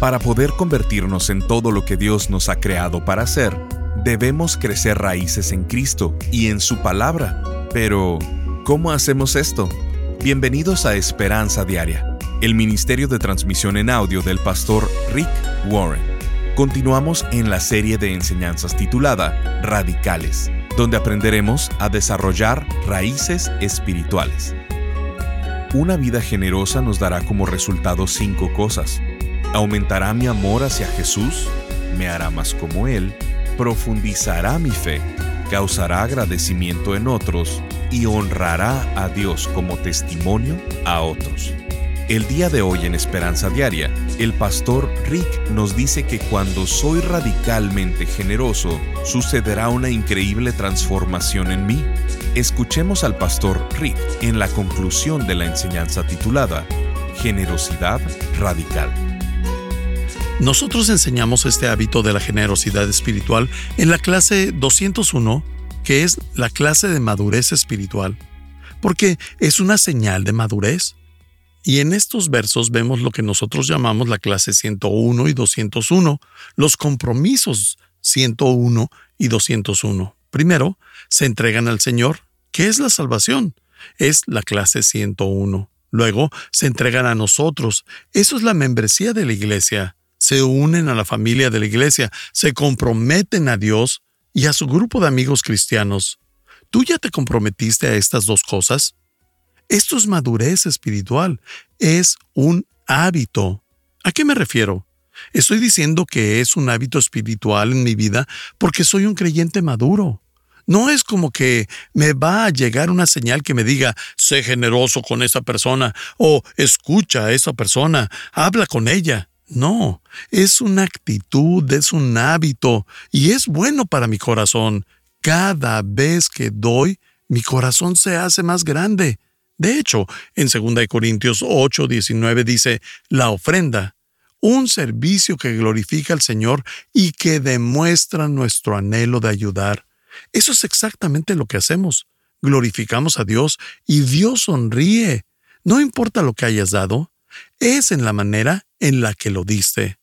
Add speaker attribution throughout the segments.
Speaker 1: Para poder convertirnos en todo lo que Dios nos ha creado para ser, debemos crecer raíces en Cristo y en su palabra. Pero, ¿cómo hacemos esto? Bienvenidos a Esperanza Diaria, el ministerio de transmisión en audio del pastor Rick Warren. Continuamos en la serie de enseñanzas titulada Radicales, donde aprenderemos a desarrollar raíces espirituales. Una vida generosa nos dará como resultado cinco cosas. Aumentará mi amor hacia Jesús, me hará más como Él, profundizará mi fe, causará agradecimiento en otros y honrará a Dios como testimonio a otros. El día de hoy en Esperanza Diaria, el pastor Rick nos dice que cuando soy radicalmente generoso, sucederá una increíble transformación en mí. Escuchemos al pastor Rick en la conclusión de la enseñanza titulada Generosidad Radical.
Speaker 2: Nosotros enseñamos este hábito de la generosidad espiritual en la clase 201, que es la clase de madurez espiritual, porque es una señal de madurez. Y en estos versos vemos lo que nosotros llamamos la clase 101 y 201, los compromisos 101 y 201. Primero, se entregan al Señor, que es la salvación. Es la clase 101. Luego, se entregan a nosotros. Eso es la membresía de la iglesia. Se unen a la familia de la iglesia, se comprometen a Dios y a su grupo de amigos cristianos. ¿Tú ya te comprometiste a estas dos cosas? Esto es madurez espiritual, es un hábito. ¿A qué me refiero? Estoy diciendo que es un hábito espiritual en mi vida porque soy un creyente maduro. No es como que me va a llegar una señal que me diga, sé generoso con esa persona o escucha a esa persona, habla con ella. No, es una actitud, es un hábito y es bueno para mi corazón. Cada vez que doy, mi corazón se hace más grande. De hecho, en 2 Corintios 8, 19 dice, la ofrenda, un servicio que glorifica al Señor y que demuestra nuestro anhelo de ayudar. Eso es exactamente lo que hacemos. Glorificamos a Dios y Dios sonríe. No importa lo que hayas dado, es en la manera en la que lo diste.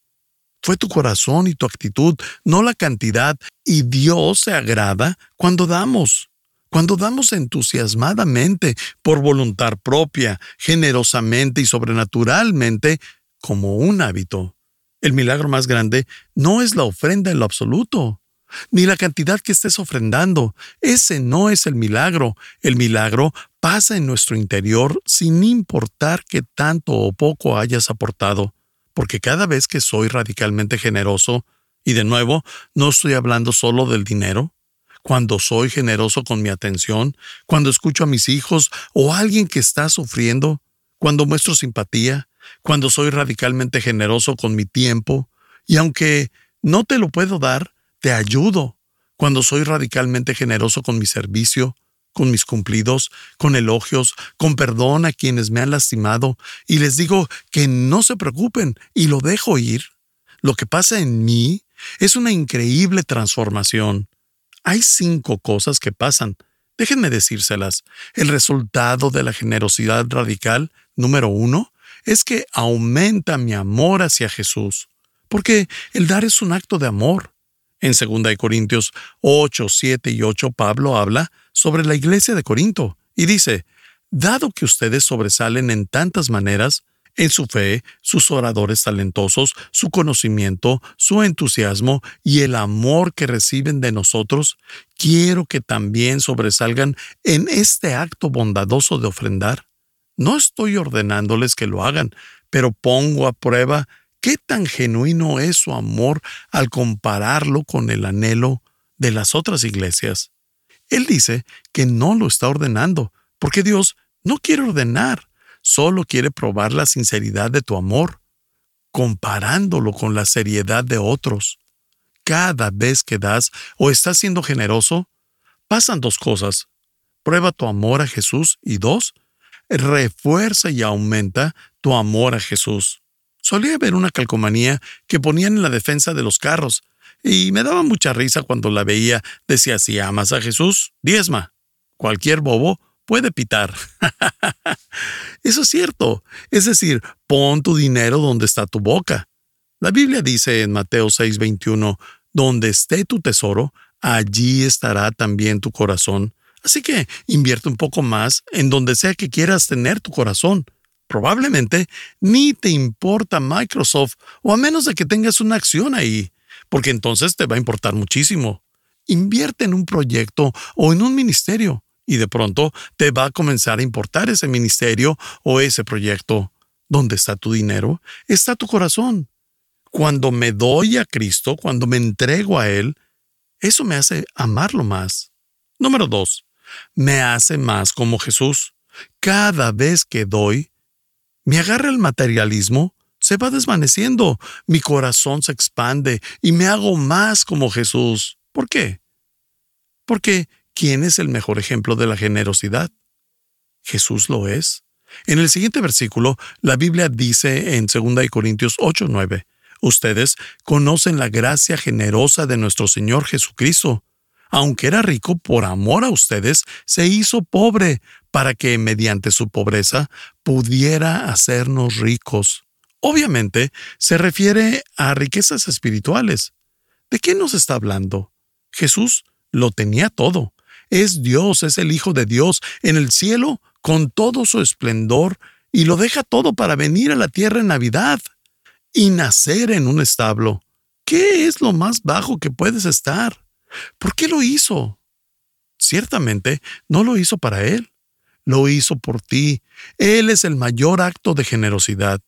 Speaker 2: Fue tu corazón y tu actitud, no la cantidad, y Dios se agrada cuando damos. Cuando damos entusiasmadamente, por voluntad propia, generosamente y sobrenaturalmente, como un hábito. El milagro más grande no es la ofrenda en lo absoluto, ni la cantidad que estés ofrendando. Ese no es el milagro. El milagro pasa en nuestro interior sin importar qué tanto o poco hayas aportado, porque cada vez que soy radicalmente generoso, y de nuevo, no estoy hablando solo del dinero, cuando soy generoso con mi atención, cuando escucho a mis hijos o a alguien que está sufriendo, cuando muestro simpatía, cuando soy radicalmente generoso con mi tiempo, y aunque no te lo puedo dar, te ayudo, cuando soy radicalmente generoso con mi servicio, con mis cumplidos, con elogios, con perdón a quienes me han lastimado, y les digo que no se preocupen y lo dejo ir. Lo que pasa en mí es una increíble transformación. Hay cinco cosas que pasan. Déjenme decírselas. El resultado de la generosidad radical, número uno, es que aumenta mi amor hacia Jesús. Porque el dar es un acto de amor. En 2 Corintios 8, 7 y 8, Pablo habla sobre la iglesia de Corinto y dice, Dado que ustedes sobresalen en tantas maneras, en su fe, sus oradores talentosos, su conocimiento, su entusiasmo y el amor que reciben de nosotros, quiero que también sobresalgan en este acto bondadoso de ofrendar. No estoy ordenándoles que lo hagan, pero pongo a prueba qué tan genuino es su amor al compararlo con el anhelo de las otras iglesias. Él dice que no lo está ordenando, porque Dios no quiere ordenar, solo quiere probar la sinceridad de tu amor, comparándolo con la seriedad de otros. Cada vez que das o estás siendo generoso, pasan dos cosas. Prueba tu amor a Jesús y dos, refuerza y aumenta tu amor a Jesús. Solía ver una calcomanía que ponían en la defensa de los carros, y me daba mucha risa cuando la veía. Decía, si amas a Jesús, diezma. Cualquier bobo puede pitar. Eso es cierto. Es decir, pon tu dinero donde está tu boca. La Biblia dice en Mateo 6:21, donde esté tu tesoro, allí estará también tu corazón. Así que invierte un poco más en donde sea que quieras tener tu corazón. Probablemente ni te importa Microsoft o a menos de que tengas una acción ahí, porque entonces te va a importar muchísimo. Invierte en un proyecto o en un ministerio y de pronto te va a comenzar a importar ese ministerio o ese proyecto. ¿Dónde está tu dinero? Está tu corazón. Cuando me doy a Cristo, cuando me entrego a Él, eso me hace amarlo más. Número dos, me hace más como Jesús. Cada vez que doy, me agarra el materialismo, se va desvaneciendo, mi corazón se expande y me hago más como Jesús. ¿Por qué? Porque ¿quién es el mejor ejemplo de la generosidad? Jesús lo es. En el siguiente versículo, la Biblia dice en 2 Corintios 8:9, Ustedes conocen la gracia generosa de nuestro Señor Jesucristo. Aunque era rico por amor a ustedes, se hizo pobre para que mediante su pobreza pudiera hacernos ricos. Obviamente, se refiere a riquezas espirituales. ¿De qué nos está hablando? Jesús lo tenía todo. Es Dios, es el Hijo de Dios en el cielo con todo su esplendor y lo deja todo para venir a la tierra en Navidad y nacer en un establo. ¿Qué es lo más bajo que puedes estar? ¿Por qué lo hizo? Ciertamente no lo hizo para él, lo hizo por ti. Él es el mayor acto de generosidad,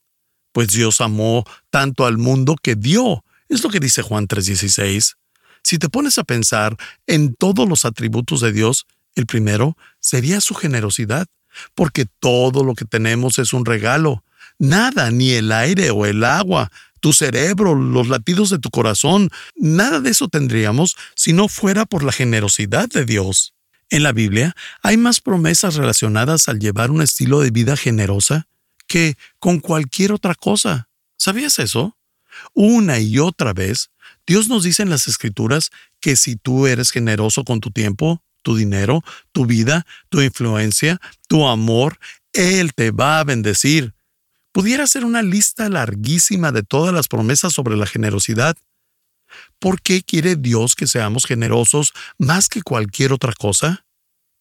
Speaker 2: pues Dios amó tanto al mundo que dio. Es lo que dice Juan 3:16. Si te pones a pensar en todos los atributos de Dios, el primero sería su generosidad, porque todo lo que tenemos es un regalo. Nada, ni el aire o el agua, tu cerebro, los latidos de tu corazón, nada de eso tendríamos si no fuera por la generosidad de Dios. En la Biblia hay más promesas relacionadas al llevar un estilo de vida generosa que con cualquier otra cosa. ¿Sabías eso? Una y otra vez, Dios nos dice en las Escrituras que si tú eres generoso con tu tiempo, tu dinero, tu vida, tu influencia, tu amor, Él te va a bendecir. Pudiera ser una lista larguísima de todas las promesas sobre la generosidad. ¿Por qué quiere Dios que seamos generosos más que cualquier otra cosa?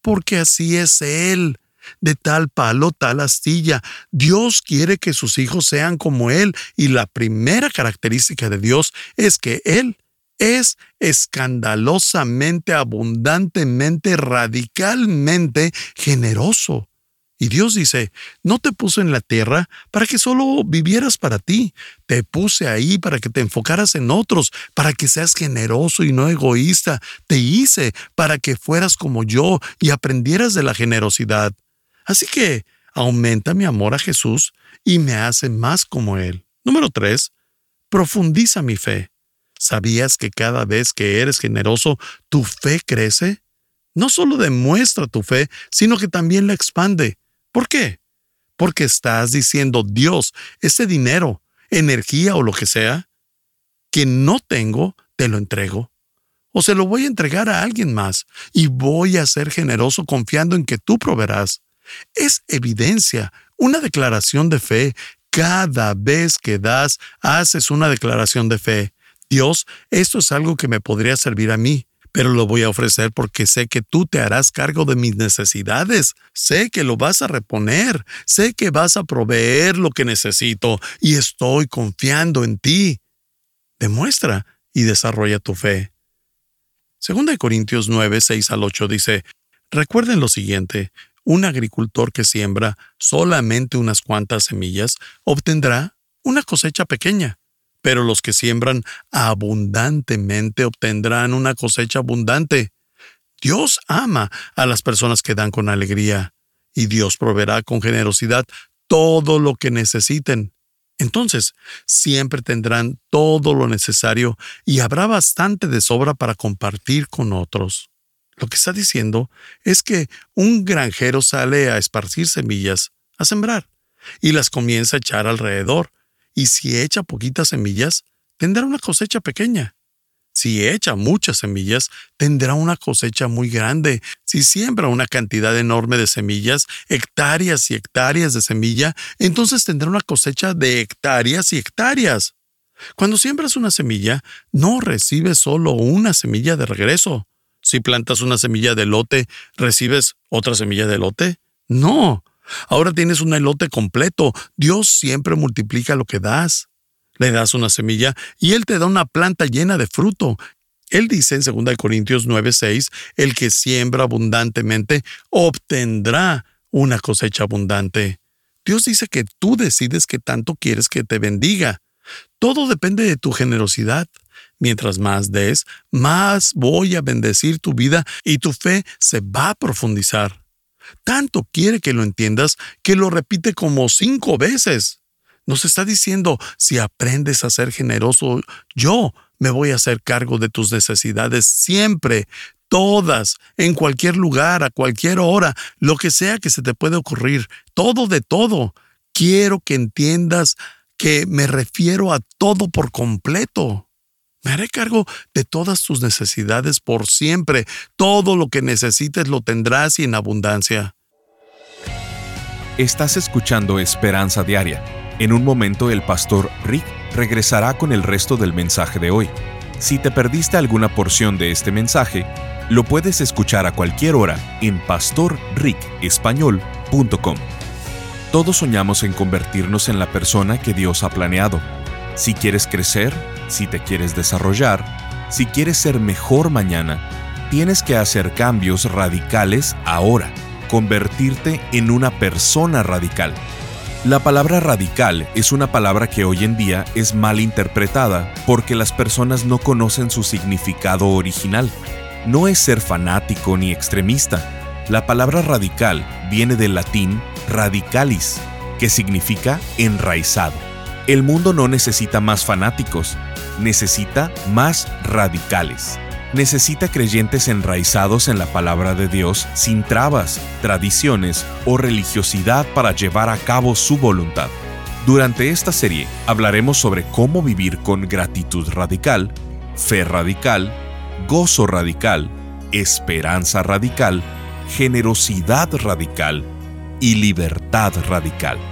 Speaker 2: Porque así es Él. De tal palo, tal astilla. Dios quiere que sus hijos sean como Él y la primera característica de Dios es que Él es escandalosamente, abundantemente, radicalmente generoso. Y Dios dice, no te puse en la tierra para que solo vivieras para ti, te puse ahí para que te enfocaras en otros, para que seas generoso y no egoísta, te hice para que fueras como yo y aprendieras de la generosidad. Así que aumenta mi amor a Jesús y me hace más como Él. Número 3. Profundiza mi fe. ¿Sabías que cada vez que eres generoso, tu fe crece? No solo demuestra tu fe, sino que también la expande. ¿Por qué? Porque estás diciendo, Dios, ese dinero, energía o lo que sea, que no tengo, te lo entrego. O se lo voy a entregar a alguien más y voy a ser generoso confiando en que tú proveerás. Es evidencia, una declaración de fe. Cada vez que das, haces una declaración de fe. Dios, esto es algo que me podría servir a mí pero lo voy a ofrecer porque sé que tú te harás cargo de mis necesidades, sé que lo vas a reponer, sé que vas a proveer lo que necesito y estoy confiando en ti. Demuestra y desarrolla tu fe. Segunda de Corintios 9, 6 al 8 dice, Recuerden lo siguiente, un agricultor que siembra solamente unas cuantas semillas obtendrá una cosecha pequeña pero los que siembran abundantemente obtendrán una cosecha abundante. Dios ama a las personas que dan con alegría, y Dios proveerá con generosidad todo lo que necesiten. Entonces, siempre tendrán todo lo necesario y habrá bastante de sobra para compartir con otros. Lo que está diciendo es que un granjero sale a esparcir semillas, a sembrar, y las comienza a echar alrededor, y si echa poquitas semillas, tendrá una cosecha pequeña. Si echa muchas semillas, tendrá una cosecha muy grande. Si siembra una cantidad enorme de semillas, hectáreas y hectáreas de semilla, entonces tendrá una cosecha de hectáreas y hectáreas. Cuando siembras una semilla, no recibes solo una semilla de regreso. Si plantas una semilla de elote, ¿recibes otra semilla de elote? No. Ahora tienes un elote completo. Dios siempre multiplica lo que das. Le das una semilla y Él te da una planta llena de fruto. Él dice en 2 Corintios 9:6, el que siembra abundantemente obtendrá una cosecha abundante. Dios dice que tú decides qué tanto quieres que te bendiga. Todo depende de tu generosidad. Mientras más des, más voy a bendecir tu vida y tu fe se va a profundizar. Tanto quiere que lo entiendas que lo repite como cinco veces. Nos está diciendo, si aprendes a ser generoso, yo me voy a hacer cargo de tus necesidades siempre, todas, en cualquier lugar, a cualquier hora, lo que sea que se te pueda ocurrir, todo de todo. Quiero que entiendas que me refiero a todo por completo. Me haré cargo de todas tus necesidades por siempre. Todo lo que necesites lo tendrás y en abundancia.
Speaker 1: Estás escuchando Esperanza Diaria. En un momento el pastor Rick regresará con el resto del mensaje de hoy. Si te perdiste alguna porción de este mensaje, lo puedes escuchar a cualquier hora en pastorricespañol.com. Todos soñamos en convertirnos en la persona que Dios ha planeado. Si quieres crecer, si te quieres desarrollar, si quieres ser mejor mañana, tienes que hacer cambios radicales ahora, convertirte en una persona radical. La palabra radical es una palabra que hoy en día es mal interpretada porque las personas no conocen su significado original. No es ser fanático ni extremista. La palabra radical viene del latín radicalis, que significa enraizado. El mundo no necesita más fanáticos, necesita más radicales. Necesita creyentes enraizados en la palabra de Dios sin trabas, tradiciones o religiosidad para llevar a cabo su voluntad. Durante esta serie hablaremos sobre cómo vivir con gratitud radical, fe radical, gozo radical, esperanza radical, generosidad radical y libertad radical.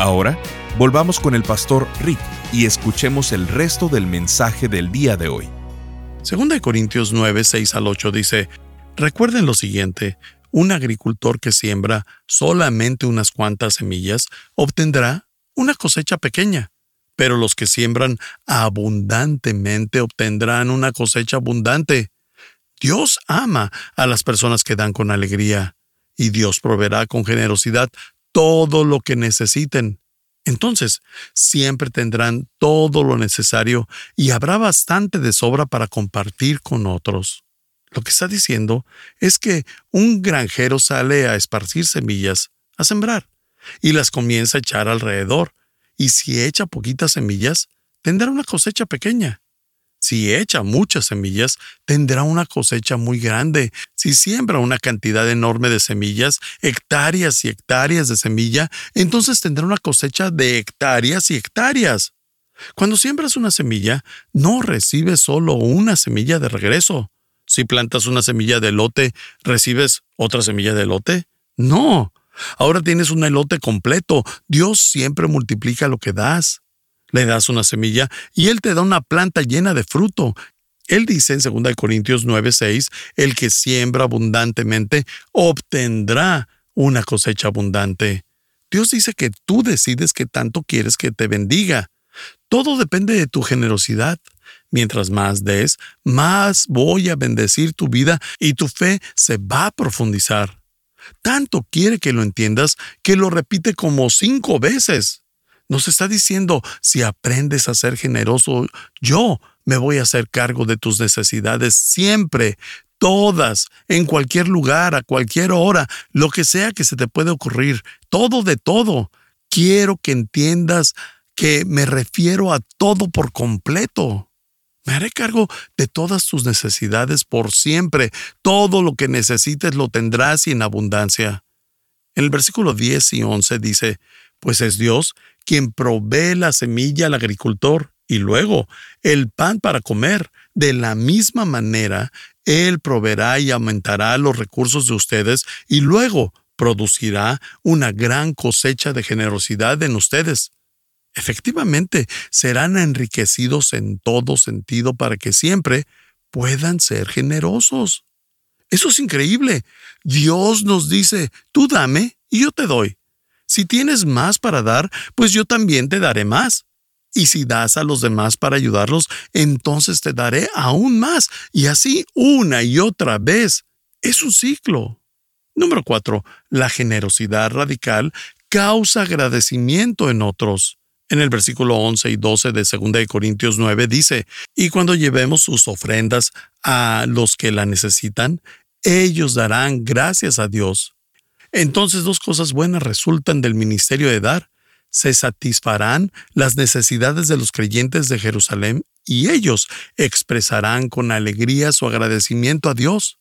Speaker 1: Ahora, volvamos con el pastor Rick y escuchemos el resto del mensaje del día de hoy.
Speaker 2: Segunda de Corintios 9, 6 al 8 dice, Recuerden lo siguiente, un agricultor que siembra solamente unas cuantas semillas obtendrá una cosecha pequeña, pero los que siembran abundantemente obtendrán una cosecha abundante. Dios ama a las personas que dan con alegría, y Dios proveerá con generosidad todo lo que necesiten. Entonces, siempre tendrán todo lo necesario y habrá bastante de sobra para compartir con otros. Lo que está diciendo es que un granjero sale a esparcir semillas, a sembrar, y las comienza a echar alrededor, y si echa poquitas semillas, tendrá una cosecha pequeña. Si echa muchas semillas, tendrá una cosecha muy grande. Si siembra una cantidad enorme de semillas, hectáreas y hectáreas de semilla, entonces tendrá una cosecha de hectáreas y hectáreas. Cuando siembras una semilla, no recibes solo una semilla de regreso. Si plantas una semilla de lote, ¿recibes otra semilla de lote? No. Ahora tienes un elote completo. Dios siempre multiplica lo que das. Le das una semilla y Él te da una planta llena de fruto. Él dice en 2 Corintios 9:6, el que siembra abundantemente obtendrá una cosecha abundante. Dios dice que tú decides qué tanto quieres que te bendiga. Todo depende de tu generosidad. Mientras más des, más voy a bendecir tu vida y tu fe se va a profundizar. Tanto quiere que lo entiendas que lo repite como cinco veces. Nos está diciendo, si aprendes a ser generoso, yo me voy a hacer cargo de tus necesidades siempre, todas, en cualquier lugar, a cualquier hora, lo que sea que se te puede ocurrir, todo de todo. Quiero que entiendas que me refiero a todo por completo. Me haré cargo de todas tus necesidades por siempre. Todo lo que necesites lo tendrás y en abundancia. En el versículo 10 y 11 dice, pues es Dios quien provee la semilla al agricultor y luego el pan para comer. De la misma manera, Él proveerá y aumentará los recursos de ustedes y luego producirá una gran cosecha de generosidad en ustedes. Efectivamente, serán enriquecidos en todo sentido para que siempre puedan ser generosos. Eso es increíble. Dios nos dice, tú dame y yo te doy. Si tienes más para dar, pues yo también te daré más. Y si das a los demás para ayudarlos, entonces te daré aún más. Y así una y otra vez. Es un ciclo. Número cuatro, la generosidad radical causa agradecimiento en otros. En el versículo 11 y 12 de 2 Corintios 9 dice, y cuando llevemos sus ofrendas a los que la necesitan, ellos darán gracias a Dios. Entonces dos cosas buenas resultan del ministerio de dar. Se satisfarán las necesidades de los creyentes de Jerusalén y ellos expresarán con alegría su agradecimiento a Dios.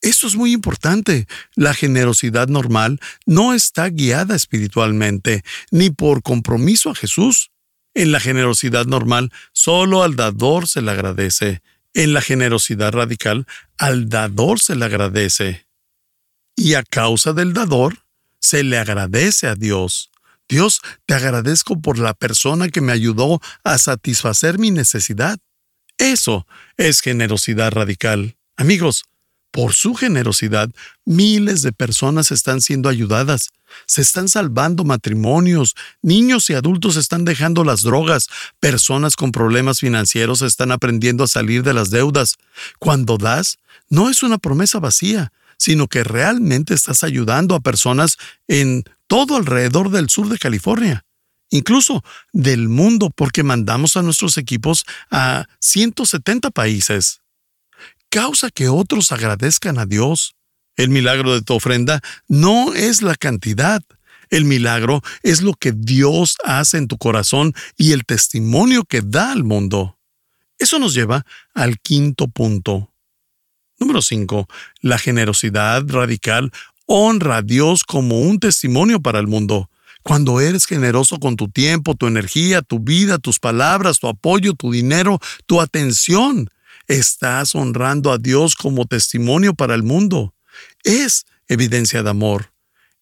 Speaker 2: Esto es muy importante. La generosidad normal no está guiada espiritualmente, ni por compromiso a Jesús. En la generosidad normal, solo al dador se le agradece. En la generosidad radical, al dador se le agradece. Y a causa del dador, se le agradece a Dios. Dios, te agradezco por la persona que me ayudó a satisfacer mi necesidad. Eso es generosidad radical. Amigos, por su generosidad, miles de personas están siendo ayudadas. Se están salvando matrimonios, niños y adultos están dejando las drogas, personas con problemas financieros están aprendiendo a salir de las deudas. Cuando das, no es una promesa vacía, sino que realmente estás ayudando a personas en todo alrededor del sur de California, incluso del mundo, porque mandamos a nuestros equipos a 170 países causa que otros agradezcan a Dios. El milagro de tu ofrenda no es la cantidad. El milagro es lo que Dios hace en tu corazón y el testimonio que da al mundo. Eso nos lleva al quinto punto. Número 5. La generosidad radical honra a Dios como un testimonio para el mundo. Cuando eres generoso con tu tiempo, tu energía, tu vida, tus palabras, tu apoyo, tu dinero, tu atención, estás honrando a Dios como testimonio para el mundo. Es evidencia de amor.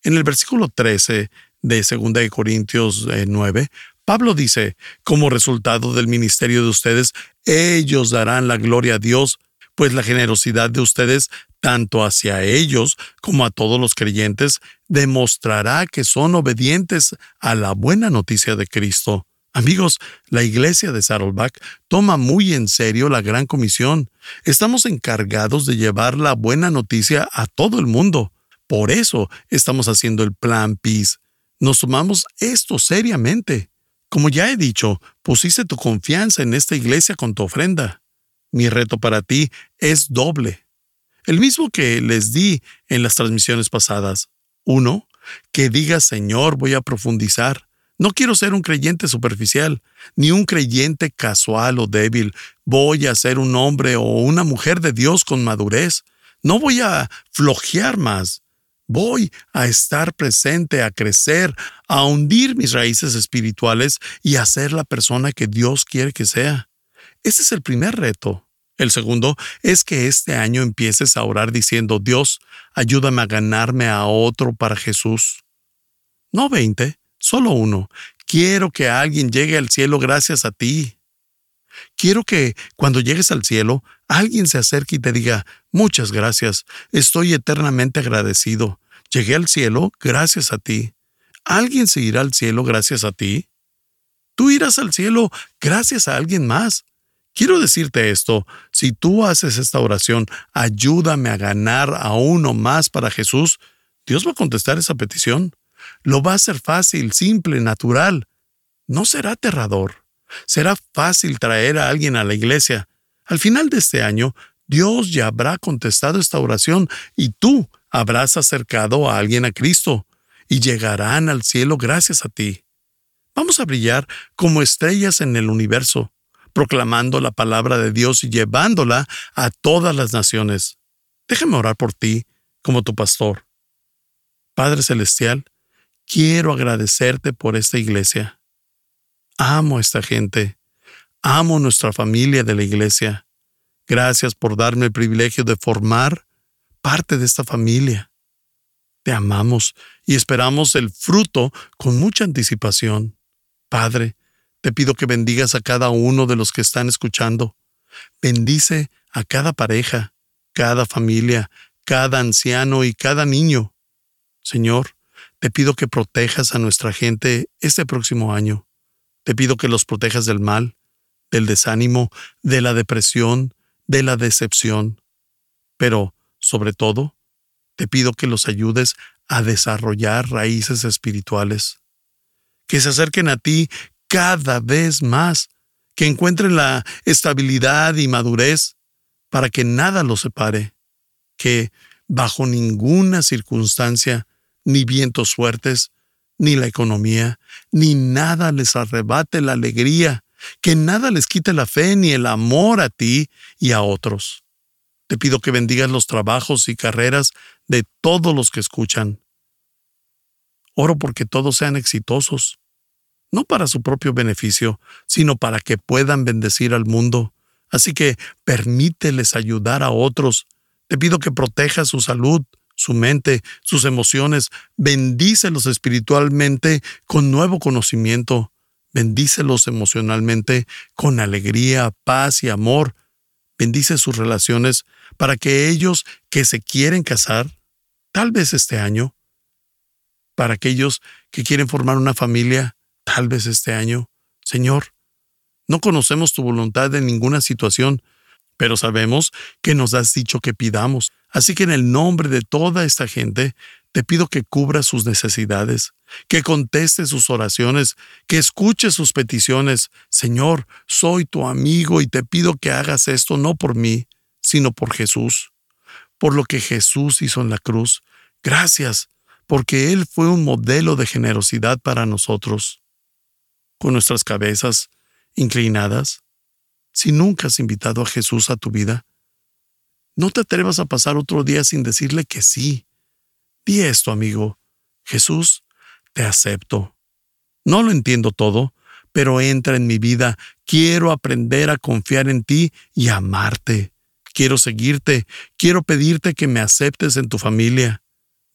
Speaker 2: En el versículo 13 de 2 Corintios 9, eh, Pablo dice, como resultado del ministerio de ustedes, ellos darán la gloria a Dios, pues la generosidad de ustedes, tanto hacia ellos como a todos los creyentes, demostrará que son obedientes a la buena noticia de Cristo. Amigos, la iglesia de Saddleback toma muy en serio la gran comisión. Estamos encargados de llevar la buena noticia a todo el mundo. Por eso estamos haciendo el plan Peace. Nos tomamos esto seriamente. Como ya he dicho, pusiste tu confianza en esta iglesia con tu ofrenda. Mi reto para ti es doble. El mismo que les di en las transmisiones pasadas. Uno, que digas, Señor, voy a profundizar. No quiero ser un creyente superficial, ni un creyente casual o débil. Voy a ser un hombre o una mujer de Dios con madurez. No voy a flojear más. Voy a estar presente, a crecer, a hundir mis raíces espirituales y a ser la persona que Dios quiere que sea. Ese es el primer reto. El segundo es que este año empieces a orar diciendo, Dios, ayúdame a ganarme a otro para Jesús. No veinte, solo uno. Quiero que alguien llegue al cielo gracias a ti. Quiero que cuando llegues al cielo, alguien se acerque y te diga, muchas gracias, estoy eternamente agradecido. Llegué al cielo gracias a ti. ¿Alguien se irá al cielo gracias a ti? Tú irás al cielo gracias a alguien más. Quiero decirte esto, si tú haces esta oración, ayúdame a ganar a uno más para Jesús, Dios va a contestar esa petición. Lo va a hacer fácil, simple, natural. No será aterrador. Será fácil traer a alguien a la iglesia. Al final de este año, Dios ya habrá contestado esta oración y tú habrás acercado a alguien a Cristo y llegarán al cielo gracias a ti. Vamos a brillar como estrellas en el universo, proclamando la palabra de Dios y llevándola a todas las naciones. Déjame orar por ti como tu pastor. Padre Celestial, quiero agradecerte por esta iglesia. Amo a esta gente. Amo nuestra familia de la iglesia. Gracias por darme el privilegio de formar parte de esta familia. Te amamos y esperamos el fruto con mucha anticipación. Padre, te pido que bendigas a cada uno de los que están escuchando. Bendice a cada pareja, cada familia, cada anciano y cada niño. Señor, te pido que protejas a nuestra gente este próximo año. Te pido que los protejas del mal, del desánimo, de la depresión, de la decepción. Pero, sobre todo, te pido que los ayudes a desarrollar raíces espirituales, que se acerquen a ti cada vez más, que encuentren la estabilidad y madurez para que nada los separe, que bajo ninguna circunstancia, ni vientos fuertes, ni la economía, ni nada les arrebate la alegría, que nada les quite la fe ni el amor a ti y a otros. Te pido que bendigas los trabajos y carreras de todos los que escuchan. Oro porque todos sean exitosos, no para su propio beneficio, sino para que puedan bendecir al mundo. Así que permíteles ayudar a otros. Te pido que protejas su salud, su mente, sus emociones. Bendícelos espiritualmente con nuevo conocimiento. Bendícelos emocionalmente con alegría, paz y amor. Bendice sus relaciones para que ellos que se quieren casar, tal vez este año, para aquellos que quieren formar una familia, tal vez este año, Señor, no conocemos tu voluntad en ninguna situación, pero sabemos que nos has dicho que pidamos. Así que en el nombre de toda esta gente, te pido que cubra sus necesidades, que conteste sus oraciones, que escuche sus peticiones. Señor, soy tu amigo y te pido que hagas esto no por mí, sino por Jesús, por lo que Jesús hizo en la cruz. Gracias, porque Él fue un modelo de generosidad para nosotros. Con nuestras cabezas inclinadas, si nunca has invitado a Jesús a tu vida, no te atrevas a pasar otro día sin decirle que sí. Di esto, amigo. Jesús, te acepto. No lo entiendo todo, pero entra en mi vida. Quiero aprender a confiar en ti y amarte quiero seguirte, quiero pedirte que me aceptes en tu familia.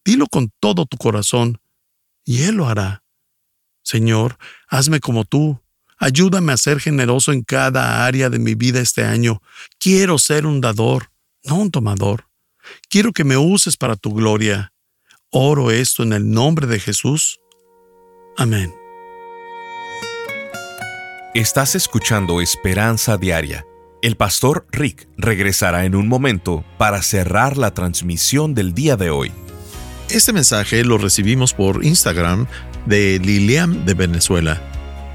Speaker 2: Dilo con todo tu corazón, y Él lo hará. Señor, hazme como tú. Ayúdame a ser generoso en cada área de mi vida este año. Quiero ser un dador, no un tomador. Quiero que me uses para tu gloria. Oro esto en el nombre de Jesús. Amén.
Speaker 1: Estás escuchando Esperanza Diaria el pastor Rick regresará en un momento para cerrar la transmisión del día de hoy.
Speaker 2: Este mensaje lo recibimos por Instagram de Lilian de Venezuela.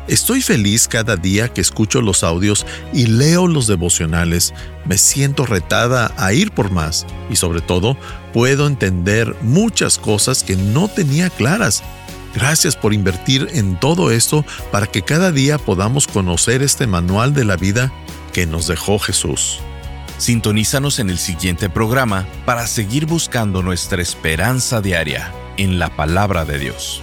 Speaker 2: Estoy feliz cada día que escucho los audios y leo los devocionales. Me siento retada a ir por más y sobre todo puedo entender muchas cosas que no tenía claras. Gracias por invertir en todo esto para que cada día podamos conocer este manual de la vida que nos dejó Jesús.
Speaker 1: Sintonízanos en el siguiente programa para seguir buscando nuestra esperanza diaria en la palabra de Dios.